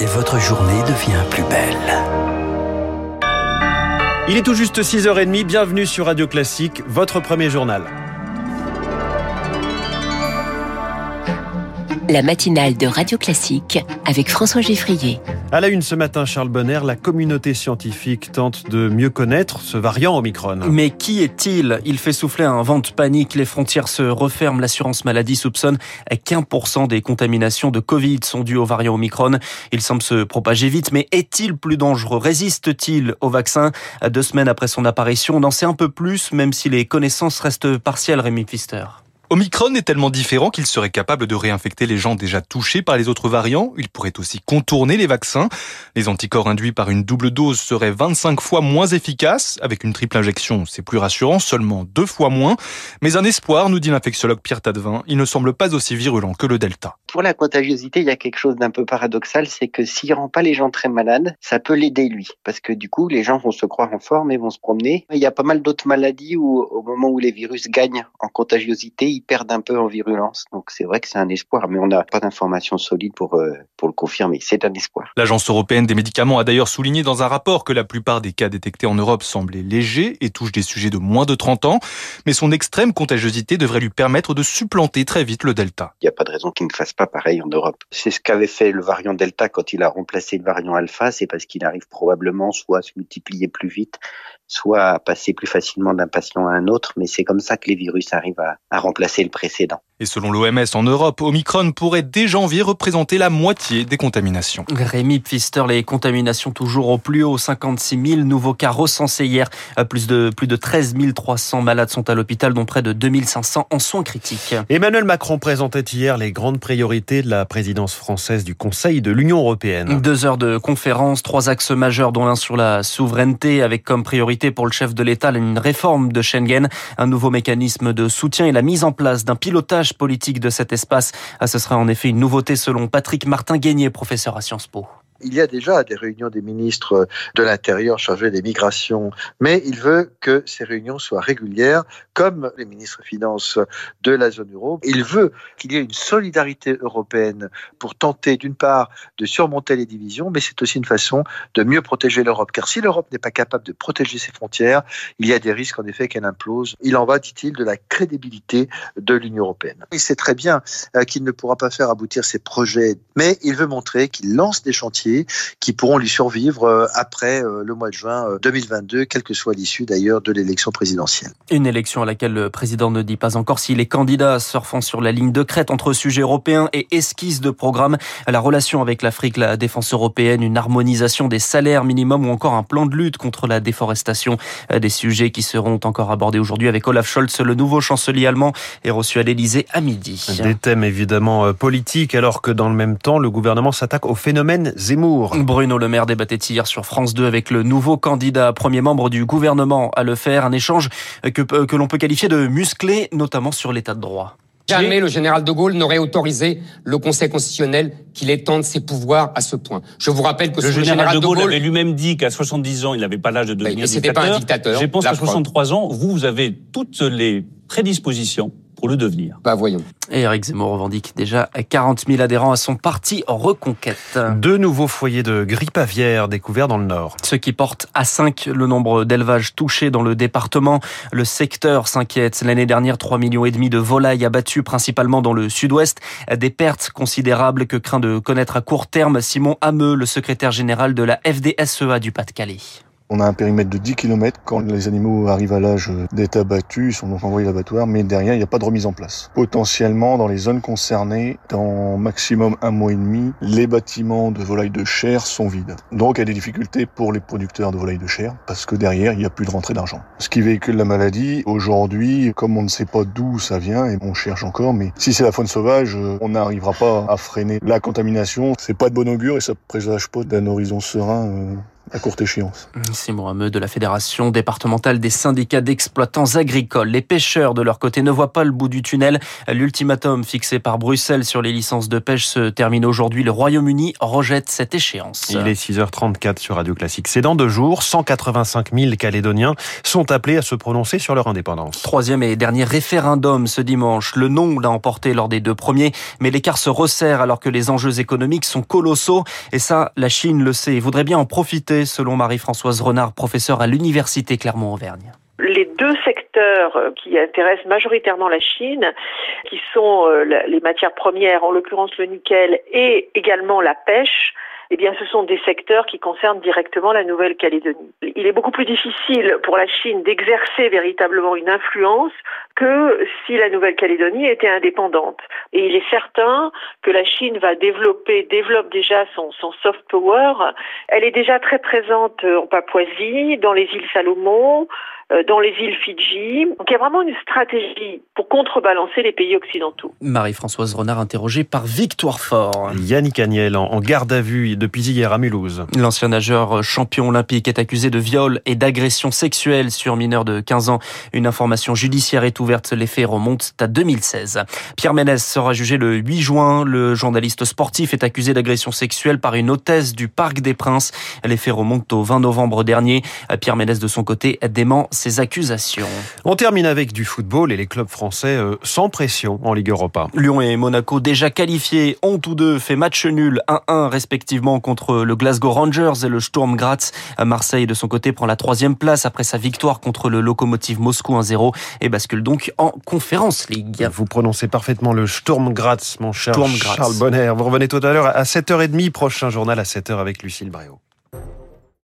et votre journée devient plus belle. Il est tout juste 6h30, bienvenue sur Radio Classique, votre premier journal. La matinale de Radio Classique avec François Geffrier. À la une ce matin, Charles Bonner, la communauté scientifique tente de mieux connaître ce variant Omicron. Mais qui est-il? Il fait souffler un vent de panique, les frontières se referment, l'assurance maladie soupçonne qu'un pour cent des contaminations de Covid sont dues au variant Omicron. Il semble se propager vite, mais est-il plus dangereux? Résiste-t-il au vaccin? Deux semaines après son apparition, on en sait un peu plus, même si les connaissances restent partielles, Rémi Pfister. Omicron est tellement différent qu'il serait capable de réinfecter les gens déjà touchés par les autres variants. Il pourrait aussi contourner les vaccins. Les anticorps induits par une double dose seraient 25 fois moins efficaces. Avec une triple injection, c'est plus rassurant, seulement deux fois moins. Mais un espoir, nous dit l'infectiologue Pierre Tadevin, il ne semble pas aussi virulent que le Delta. Pour la contagiosité, il y a quelque chose d'un peu paradoxal, c'est que s'il rend pas les gens très malades, ça peut l'aider lui. Parce que du coup, les gens vont se croire en forme et vont se promener. Il y a pas mal d'autres maladies où, au moment où les virus gagnent en contagiosité, ils perdent un peu en virulence. Donc c'est vrai que c'est un espoir, mais on n'a pas d'informations solides pour, euh, pour le confirmer. C'est un espoir. L'Agence européenne des médicaments a d'ailleurs souligné dans un rapport que la plupart des cas détectés en Europe semblaient légers et touchent des sujets de moins de 30 ans, mais son extrême contagiosité devrait lui permettre de supplanter très vite le Delta. Il n'y a pas de raison qu'il ne fasse pas pareil en Europe. C'est ce qu'avait fait le variant Delta quand il a remplacé le variant Alpha, c'est parce qu'il arrive probablement soit à se multiplier plus vite, soit passer plus facilement d'un patient à un autre, mais c'est comme ça que les virus arrivent à remplacer le précédent. Et selon l'OMS en Europe, Omicron pourrait dès janvier représenter la moitié des contaminations. Rémi Pfister, les contaminations toujours au plus haut, 56 000 nouveaux cas recensés hier. Plus de, plus de 13 300 malades sont à l'hôpital, dont près de 2500 en soins critiques. Emmanuel Macron présentait hier les grandes priorités de la présidence française du Conseil de l'Union européenne. Deux heures de conférence, trois axes majeurs, dont l'un sur la souveraineté, avec comme priorité pour le chef de l'État une réforme de Schengen, un nouveau mécanisme de soutien et la mise en place d'un pilotage politique de cet espace. Ce sera en effet une nouveauté selon Patrick Martin-Guénier, professeur à Sciences Po. Il y a déjà des réunions des ministres de l'Intérieur chargés des migrations, mais il veut que ces réunions soient régulières, comme les ministres finances de la zone euro. Il veut qu'il y ait une solidarité européenne pour tenter, d'une part, de surmonter les divisions, mais c'est aussi une façon de mieux protéger l'Europe. Car si l'Europe n'est pas capable de protéger ses frontières, il y a des risques, en effet, qu'elle implose. Il en va, dit-il, de la crédibilité de l'Union européenne. Il sait très bien qu'il ne pourra pas faire aboutir ses projets, mais il veut montrer qu'il lance des chantiers qui pourront lui survivre après le mois de juin 2022, quelle que soit l'issue d'ailleurs de l'élection présidentielle. Une élection à laquelle le président ne dit pas encore si les candidats surfant sur la ligne de crête entre sujets européens et esquisses de programme, la relation avec l'Afrique, la défense européenne, une harmonisation des salaires minimums ou encore un plan de lutte contre la déforestation, des sujets qui seront encore abordés aujourd'hui avec Olaf Scholz, le nouveau chancelier allemand, est reçu à l'Elysée à midi. Des thèmes évidemment politiques alors que dans le même temps, le gouvernement s'attaque au phénomène Zemmour Bruno Le Maire débattait hier sur France 2 avec le nouveau candidat, premier membre du gouvernement à le faire. Un échange que, que l'on peut qualifier de musclé, notamment sur l'état de droit. Jamais le général de Gaulle n'aurait autorisé le Conseil constitutionnel qu'il étende ses pouvoirs à ce point. Je vous rappelle que le, général, le général de, Gaulle, de Gaulle avait lui-même dit qu'à 70 ans, il n'avait pas l'âge de devenir mais dictateur. Pas un dictateur. Je pense qu'à 63 ans, vous, vous avez toutes les prédispositions pour le devenir. Bah voyons. Et Eric Zemmour revendique déjà 40 000 adhérents à son parti en reconquête. Deux nouveaux foyers de grippe aviaire découverts dans le Nord. Ce qui porte à 5 le nombre d'élevages touchés dans le département. Le secteur s'inquiète. L'année dernière, 3 millions et demi de volailles abattues principalement dans le sud-ouest. Des pertes considérables que craint de connaître à court terme Simon Hameux, le secrétaire général de la FDSEA du Pas-de-Calais. On a un périmètre de 10 km. Quand les animaux arrivent à l'âge d'être abattus, ils sont donc envoyés à l'abattoir, mais derrière, il n'y a pas de remise en place. Potentiellement, dans les zones concernées, dans maximum un mois et demi, les bâtiments de volailles de chair sont vides. Donc, il y a des difficultés pour les producteurs de volailles de chair, parce que derrière, il n'y a plus de rentrée d'argent. Ce qui véhicule la maladie, aujourd'hui, comme on ne sait pas d'où ça vient, et on cherche encore, mais si c'est la faune sauvage, on n'arrivera pas à freiner la contamination. C'est pas de bon augure et ça présage pas d'un horizon serein à courte échéance. Simon Hameux de la Fédération départementale des syndicats d'exploitants agricoles. Les pêcheurs, de leur côté, ne voient pas le bout du tunnel. L'ultimatum fixé par Bruxelles sur les licences de pêche se termine aujourd'hui. Le Royaume-Uni rejette cette échéance. Il est 6h34 sur Radio Classique. C'est dans deux jours. 185 000 Calédoniens sont appelés à se prononcer sur leur indépendance. Troisième et dernier référendum ce dimanche. Le non l'a emporté lors des deux premiers, mais l'écart se resserre alors que les enjeux économiques sont colossaux. Et ça, la Chine le sait et voudrait bien en profiter, selon Marie-Françoise Renard, professeure à l'Université Clermont-Auvergne. Les deux secteurs qui intéressent majoritairement la Chine, qui sont euh, les matières premières, en l'occurrence le nickel, et également la pêche, eh bien, ce sont des secteurs qui concernent directement la Nouvelle-Calédonie. Il est beaucoup plus difficile pour la Chine d'exercer véritablement une influence que si la Nouvelle-Calédonie était indépendante. Et il est certain que la Chine va développer, développe déjà son, son soft power. Elle est déjà très présente en Papouasie, dans les îles Salomon, dans les îles Fidji. Donc il y a vraiment une stratégie pour contrebalancer les pays occidentaux. Marie-Françoise Renard interrogée par Victoire Fort. Yannick Agnel en garde à vue depuis hier à Mulhouse. L'ancien nageur champion olympique est accusé de viol et d'agression sexuelle sur mineur de 15 ans. Une information judiciaire est ouverte. Les faits remontent à 2016. Pierre Ménès sera jugé le 8 juin. Le journaliste sportif est accusé d'agression sexuelle par une hôtesse du Parc des Princes. Les faits remontent au 20 novembre dernier. Pierre Ménès, de son côté, dément ces accusations. On termine avec du football et les clubs français euh, sans pression en Ligue Europa. Lyon et Monaco déjà qualifiés ont tous deux fait match nul 1-1 respectivement contre le Glasgow Rangers et le Sturm Graz. Marseille de son côté prend la troisième place après sa victoire contre le Lokomotiv Moscou 1-0 et bascule donc en Conférence League. Vous prononcez parfaitement le Sturm Graz, mon cher Charles Bonner. Vous revenez tout à l'heure à 7h30, prochain journal à 7h avec Lucille Bréau.